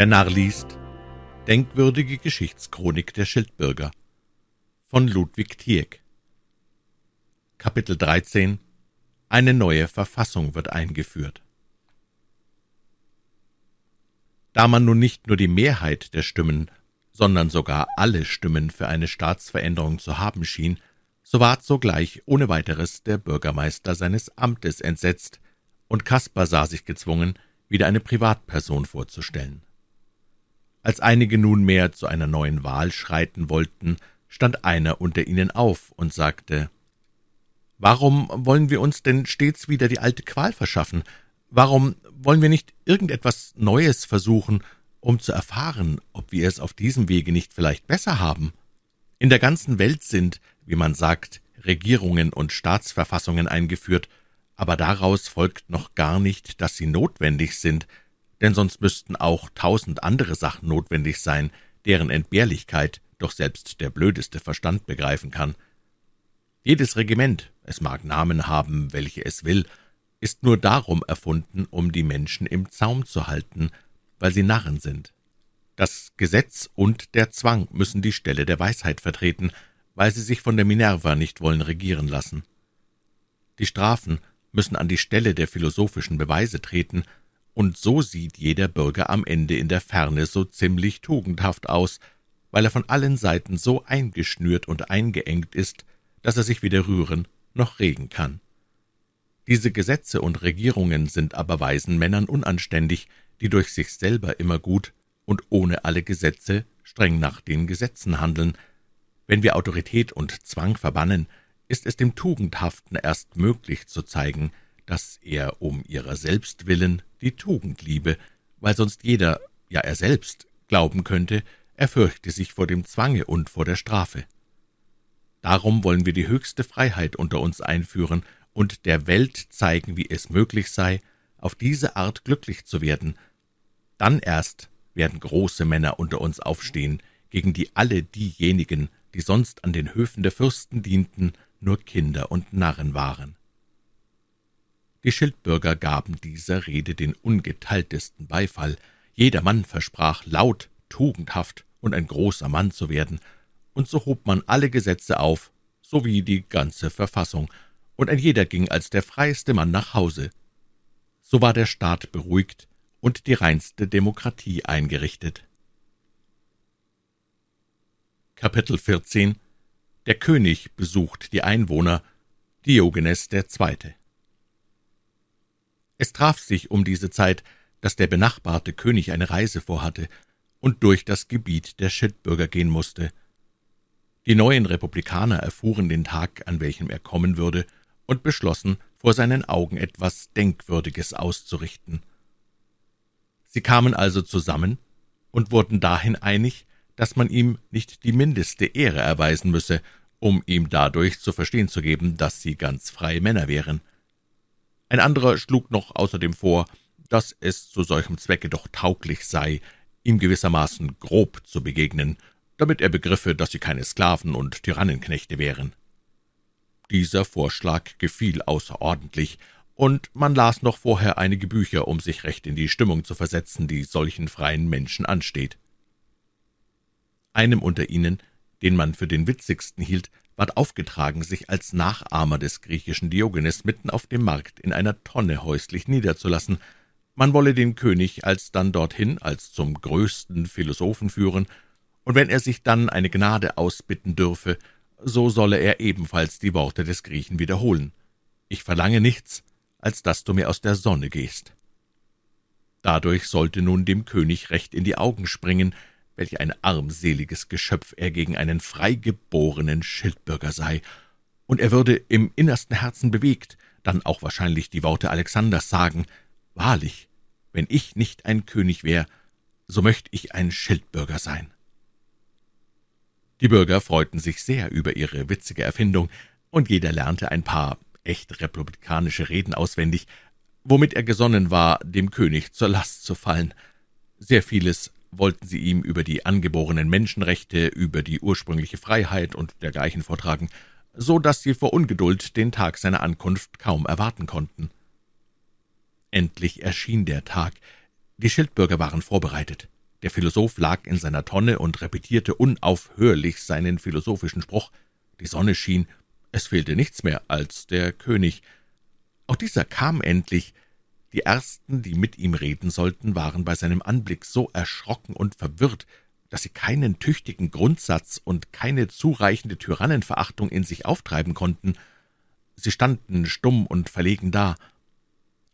Der Narr liest Denkwürdige Geschichtschronik der Schildbürger von Ludwig Tieck. Kapitel 13 Eine neue Verfassung wird eingeführt. Da man nun nicht nur die Mehrheit der Stimmen, sondern sogar alle Stimmen für eine Staatsveränderung zu haben schien, so ward sogleich ohne weiteres der Bürgermeister seines Amtes entsetzt, und Kaspar sah sich gezwungen, wieder eine Privatperson vorzustellen. Als einige nunmehr zu einer neuen Wahl schreiten wollten, stand einer unter ihnen auf und sagte Warum wollen wir uns denn stets wieder die alte Qual verschaffen? Warum wollen wir nicht irgendetwas Neues versuchen, um zu erfahren, ob wir es auf diesem Wege nicht vielleicht besser haben? In der ganzen Welt sind, wie man sagt, Regierungen und Staatsverfassungen eingeführt, aber daraus folgt noch gar nicht, dass sie notwendig sind, denn sonst müssten auch tausend andere Sachen notwendig sein, deren Entbehrlichkeit doch selbst der blödeste Verstand begreifen kann. Jedes Regiment, es mag Namen haben, welche es will, ist nur darum erfunden, um die Menschen im Zaum zu halten, weil sie Narren sind. Das Gesetz und der Zwang müssen die Stelle der Weisheit vertreten, weil sie sich von der Minerva nicht wollen regieren lassen. Die Strafen müssen an die Stelle der philosophischen Beweise treten, und so sieht jeder Bürger am Ende in der Ferne so ziemlich tugendhaft aus, weil er von allen Seiten so eingeschnürt und eingeengt ist, dass er sich weder rühren noch regen kann. Diese Gesetze und Regierungen sind aber weisen Männern unanständig, die durch sich selber immer gut und ohne alle Gesetze streng nach den Gesetzen handeln. Wenn wir Autorität und Zwang verbannen, ist es dem Tugendhaften erst möglich zu zeigen, dass er um ihrer selbst willen die Tugend liebe, weil sonst jeder, ja er selbst, glauben könnte, er fürchte sich vor dem Zwange und vor der Strafe. Darum wollen wir die höchste Freiheit unter uns einführen und der Welt zeigen, wie es möglich sei, auf diese Art glücklich zu werden. Dann erst werden große Männer unter uns aufstehen, gegen die alle diejenigen, die sonst an den Höfen der Fürsten dienten, nur Kinder und Narren waren. Die Schildbürger gaben dieser Rede den ungeteiltesten Beifall. Jedermann versprach laut, tugendhaft und ein großer Mann zu werden, und so hob man alle Gesetze auf, sowie die ganze Verfassung, und ein jeder ging als der freieste Mann nach Hause. So war der Staat beruhigt und die reinste Demokratie eingerichtet. Kapitel 14 Der König besucht die Einwohner, Diogenes Zweite. Es traf sich um diese Zeit, dass der benachbarte König eine Reise vorhatte und durch das Gebiet der Schildbürger gehen musste. Die neuen Republikaner erfuhren den Tag, an welchem er kommen würde, und beschlossen, vor seinen Augen etwas Denkwürdiges auszurichten. Sie kamen also zusammen und wurden dahin einig, dass man ihm nicht die mindeste Ehre erweisen müsse, um ihm dadurch zu verstehen zu geben, dass sie ganz freie Männer wären. Ein anderer schlug noch außerdem vor, dass es zu solchem Zwecke doch tauglich sei, ihm gewissermaßen grob zu begegnen, damit er begriffe, dass sie keine Sklaven und Tyrannenknechte wären. Dieser Vorschlag gefiel außerordentlich, und man las noch vorher einige Bücher, um sich recht in die Stimmung zu versetzen, die solchen freien Menschen ansteht. Einem unter ihnen, den man für den witzigsten hielt, ward aufgetragen, sich als Nachahmer des griechischen Diogenes mitten auf dem Markt in einer Tonne häuslich niederzulassen. Man wolle den König alsdann dorthin als zum größten Philosophen führen, und wenn er sich dann eine Gnade ausbitten dürfe, so solle er ebenfalls die Worte des Griechen wiederholen. Ich verlange nichts, als dass du mir aus der Sonne gehst. Dadurch sollte nun dem König recht in die Augen springen, welch ein armseliges Geschöpf er gegen einen freigeborenen Schildbürger sei, und er würde im innersten Herzen bewegt, dann auch wahrscheinlich die Worte Alexanders sagen, »Wahrlich, wenn ich nicht ein König wär, so möcht ich ein Schildbürger sein.« Die Bürger freuten sich sehr über ihre witzige Erfindung, und jeder lernte ein paar echt republikanische Reden auswendig, womit er gesonnen war, dem König zur Last zu fallen. Sehr vieles wollten sie ihm über die angeborenen Menschenrechte, über die ursprüngliche Freiheit und dergleichen vortragen, so dass sie vor Ungeduld den Tag seiner Ankunft kaum erwarten konnten. Endlich erschien der Tag. Die Schildbürger waren vorbereitet. Der Philosoph lag in seiner Tonne und repetierte unaufhörlich seinen philosophischen Spruch. Die Sonne schien, es fehlte nichts mehr als der König. Auch dieser kam endlich. Die ersten, die mit ihm reden sollten, waren bei seinem Anblick so erschrocken und verwirrt, dass sie keinen tüchtigen Grundsatz und keine zureichende Tyrannenverachtung in sich auftreiben konnten. Sie standen stumm und verlegen da.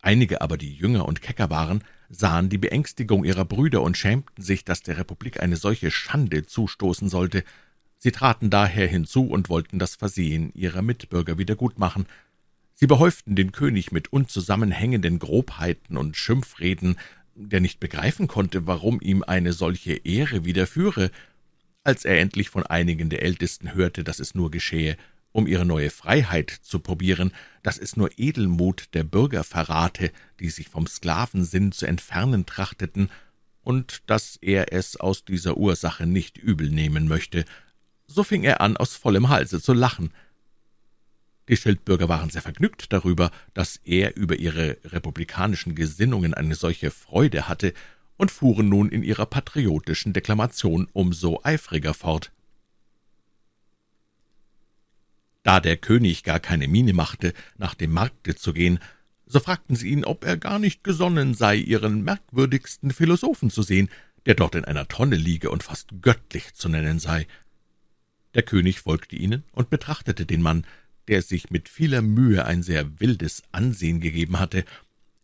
Einige aber, die jünger und kecker waren, sahen die Beängstigung ihrer Brüder und schämten sich, dass der Republik eine solche Schande zustoßen sollte. Sie traten daher hinzu und wollten das Versehen ihrer Mitbürger wiedergutmachen. Sie behäuften den König mit unzusammenhängenden Grobheiten und Schimpfreden, der nicht begreifen konnte, warum ihm eine solche Ehre widerführe. Als er endlich von einigen der Ältesten hörte, dass es nur geschehe, um ihre neue Freiheit zu probieren, dass es nur Edelmut der Bürger verrate, die sich vom Sklavensinn zu entfernen trachteten, und dass er es aus dieser Ursache nicht übel nehmen möchte, so fing er an, aus vollem Halse zu lachen. Die Schildbürger waren sehr vergnügt darüber, dass er über ihre republikanischen Gesinnungen eine solche Freude hatte, und fuhren nun in ihrer patriotischen Deklamation umso eifriger fort. Da der König gar keine Miene machte, nach dem Markte zu gehen, so fragten sie ihn, ob er gar nicht gesonnen sei, ihren merkwürdigsten Philosophen zu sehen, der dort in einer Tonne liege und fast göttlich zu nennen sei. Der König folgte ihnen und betrachtete den Mann, der sich mit vieler Mühe ein sehr wildes Ansehen gegeben hatte.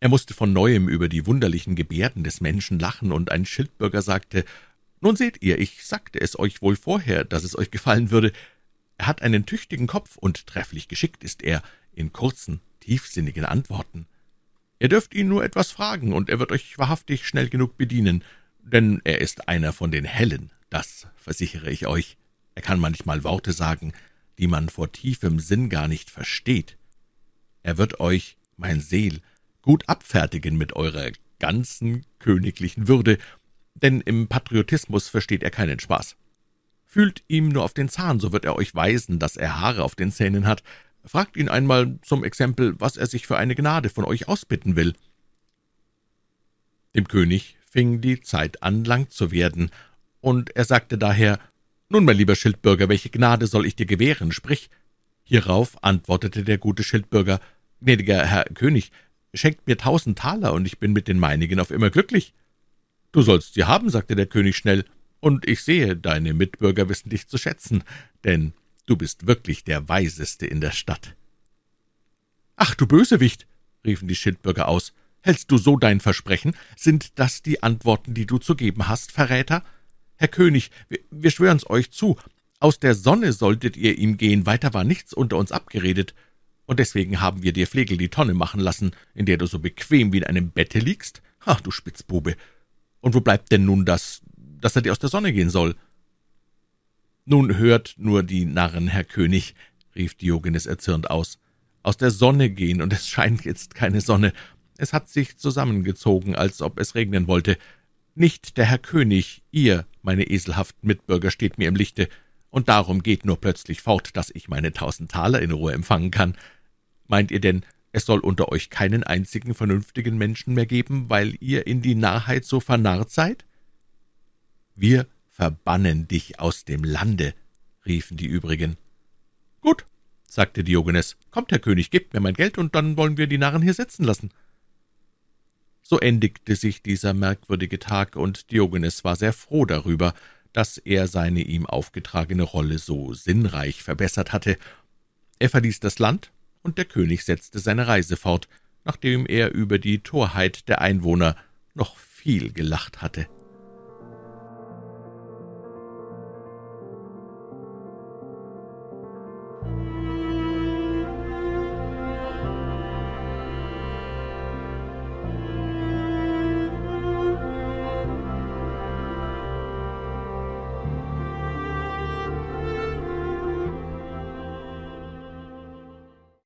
Er musste von neuem über die wunderlichen Gebärden des Menschen lachen, und ein Schildbürger sagte, »Nun seht ihr, ich sagte es euch wohl vorher, dass es euch gefallen würde. Er hat einen tüchtigen Kopf, und trefflich geschickt ist er in kurzen, tiefsinnigen Antworten. Ihr dürft ihn nur etwas fragen, und er wird euch wahrhaftig schnell genug bedienen, denn er ist einer von den Hellen, das versichere ich euch. Er kann manchmal Worte sagen, die man vor tiefem Sinn gar nicht versteht. Er wird euch, mein Seel, gut abfertigen mit eurer ganzen königlichen Würde, denn im Patriotismus versteht er keinen Spaß. Fühlt ihm nur auf den Zahn, so wird er euch weisen, dass er Haare auf den Zähnen hat. Fragt ihn einmal zum Exempel, was er sich für eine Gnade von euch ausbitten will. Dem König fing die Zeit an, lang zu werden, und er sagte daher, »Nun, mein lieber Schildbürger, welche Gnade soll ich dir gewähren? Sprich!« Hierauf antwortete der gute Schildbürger, »Gnädiger Herr König, schenkt mir tausend Taler, und ich bin mit den meinigen auf immer glücklich.« »Du sollst sie haben«, sagte der König schnell, und ich sehe, deine Mitbürger wissen dich zu schätzen, denn du bist wirklich der Weiseste in der Stadt.« »Ach, du Bösewicht«, riefen die Schildbürger aus, »hältst du so dein Versprechen? Sind das die Antworten, die du zu geben hast, Verräter? Herr König, wir, wir schwören's euch zu, aus der Sonne solltet ihr ihm gehen, weiter war nichts unter uns abgeredet, und deswegen haben wir dir Flegel die Tonne machen lassen, in der du so bequem wie in einem Bette liegst. Ach, du Spitzbube! Und wo bleibt denn nun das, dass er dir aus der Sonne gehen soll. Nun hört nur die Narren, Herr König, rief Diogenes erzürnt aus. Aus der Sonne gehen, und es scheint jetzt keine Sonne. Es hat sich zusammengezogen, als ob es regnen wollte. Nicht der Herr König, ihr, meine eselhaften Mitbürger, steht mir im Lichte, und darum geht nur plötzlich fort, dass ich meine tausend Taler in Ruhe empfangen kann. Meint ihr denn, es soll unter euch keinen einzigen vernünftigen Menschen mehr geben, weil ihr in die Narrheit so vernarrt seid? Wir verbannen dich aus dem Lande, riefen die übrigen. Gut, sagte Diogenes, kommt, Herr König, gebt mir mein Geld, und dann wollen wir die Narren hier sitzen lassen. So endigte sich dieser merkwürdige Tag, und Diogenes war sehr froh darüber, dass er seine ihm aufgetragene Rolle so sinnreich verbessert hatte. Er verließ das Land, und der König setzte seine Reise fort, nachdem er über die Torheit der Einwohner noch viel gelacht hatte.